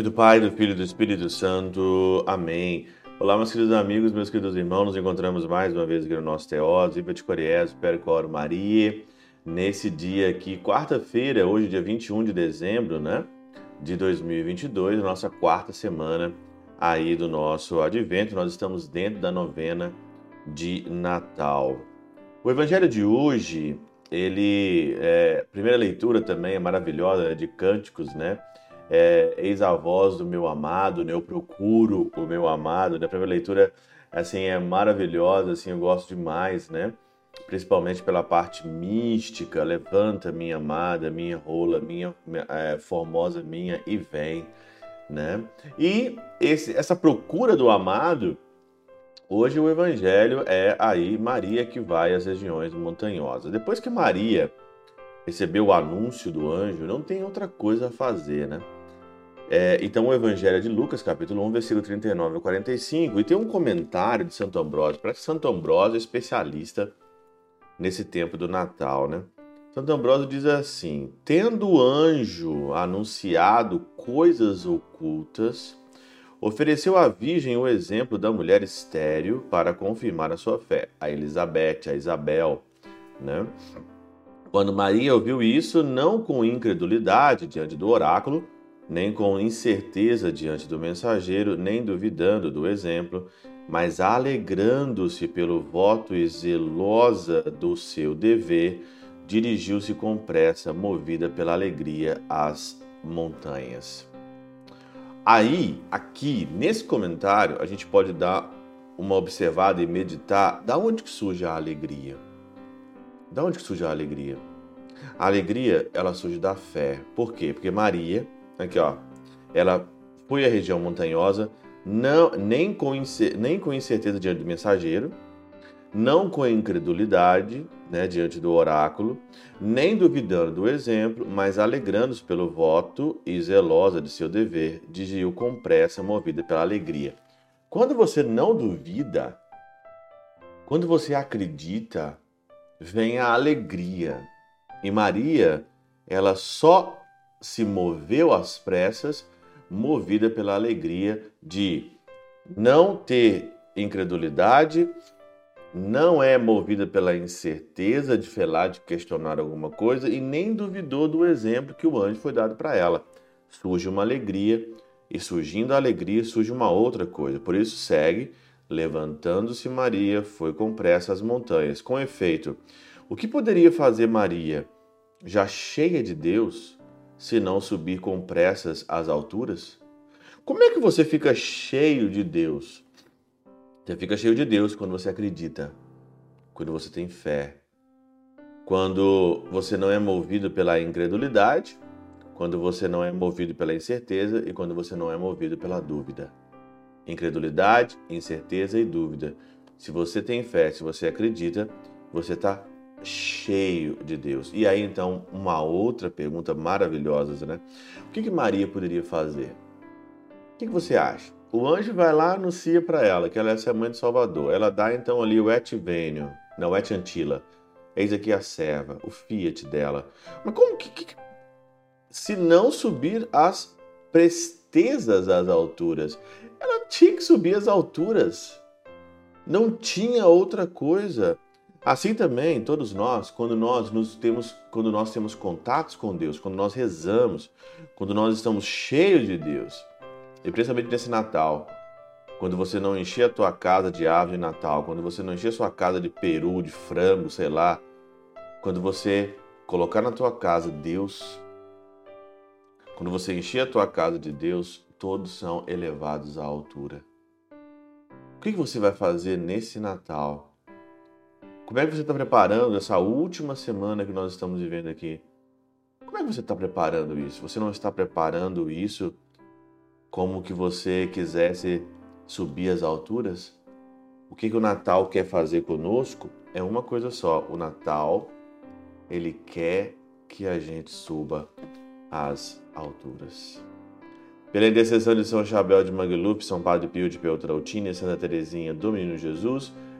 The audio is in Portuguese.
nome do Pai, do Filho e do Espírito Santo. Amém. Olá, meus queridos amigos, meus queridos irmãos. Nos encontramos mais uma vez aqui no nosso Teós, Viva de Coriés, Percor Maria. Nesse dia aqui, quarta-feira, hoje, dia 21 de dezembro, né? De 2022, nossa quarta semana aí do nosso advento. Nós estamos dentro da novena de Natal. O evangelho de hoje, ele, é, primeira leitura também é maravilhosa, né, de cânticos, né? É, Eis a voz do meu amado, né? Eu procuro o meu amado, né? A primeira leitura, assim, é maravilhosa, assim, eu gosto demais, né? Principalmente pela parte mística, levanta minha amada, minha rola, minha é, formosa minha e vem, né? E esse, essa procura do amado, Hoje o evangelho é aí Maria que vai às regiões montanhosas. Depois que Maria recebeu o anúncio do anjo, não tem outra coisa a fazer, né? É, então o evangelho é de Lucas, capítulo 1, versículo 39 a 45, e tem um comentário de Santo Ambrósio. Parece que Santo Ambrósio é especialista nesse tempo do Natal, né? Santo Ambrósio diz assim: Tendo o anjo anunciado coisas ocultas, ofereceu à Virgem o exemplo da mulher estéril para confirmar a sua fé, a Elizabeth, a Isabel. Né? Quando Maria ouviu isso, não com incredulidade diante do oráculo, nem com incerteza diante do mensageiro, nem duvidando do exemplo, mas alegrando-se pelo voto e zelosa do seu dever, dirigiu-se com pressa, movida pela alegria, às montanhas. Aí, aqui, nesse comentário, a gente pode dar uma observada e meditar da onde que surge a alegria. Da onde que surge a alegria? A alegria, ela surge da fé. Por quê? Porque Maria, aqui ó, ela foi à região montanhosa, não, nem, com, nem com incerteza diante do mensageiro, não com incredulidade né, diante do oráculo, nem duvidando do exemplo, mas alegrando-se pelo voto e zelosa de seu dever, dirigiu com pressa, movida pela alegria. Quando você não duvida, quando você acredita, vem a alegria. E Maria, ela só se moveu às pressas, movida pela alegria de não ter incredulidade, não é movida pela incerteza de felar, de questionar alguma coisa e nem duvidou do exemplo que o anjo foi dado para ela. Surge uma alegria e surgindo a alegria surge uma outra coisa. Por isso segue, levantando-se Maria, foi com pressa às montanhas. Com efeito, o que poderia fazer Maria, já cheia de Deus, se não subir com pressas às alturas? Como é que você fica cheio de Deus? Você fica cheio de Deus quando você acredita, quando você tem fé, quando você não é movido pela incredulidade, quando você não é movido pela incerteza e quando você não é movido pela dúvida. Incredulidade, incerteza e dúvida. Se você tem fé, se você acredita, você está cheio de Deus. E aí então uma outra pergunta maravilhosa, né? O que, que Maria poderia fazer? O que, que você acha? O anjo vai lá anuncia para ela que ela é a mãe de Salvador. Ela dá então ali o et venio, não, et antila. Eis aqui a serva, o fiat dela. Mas como que, que se não subir as prestezas às alturas? Ela tinha que subir às alturas. Não tinha outra coisa. Assim também, todos nós, quando nós nos temos, quando nós temos contatos com Deus, quando nós rezamos, quando nós estamos cheios de Deus, e principalmente nesse Natal, quando você não encher a tua casa de árvore de Natal, quando você não encher a sua casa de peru, de frango, sei lá, quando você colocar na tua casa Deus, quando você encher a tua casa de Deus, todos são elevados à altura. O que você vai fazer nesse Natal? Como é que você está preparando essa última semana que nós estamos vivendo aqui? Como é que você está preparando isso? Você não está preparando isso como que você quisesse subir as alturas, o que, que o Natal quer fazer conosco é uma coisa só. O Natal, ele quer que a gente suba as alturas. Pela intercessão de São Chabel de Mangluf, São Padre Pio de Peltrautina, Santa Teresinha do Menino Jesus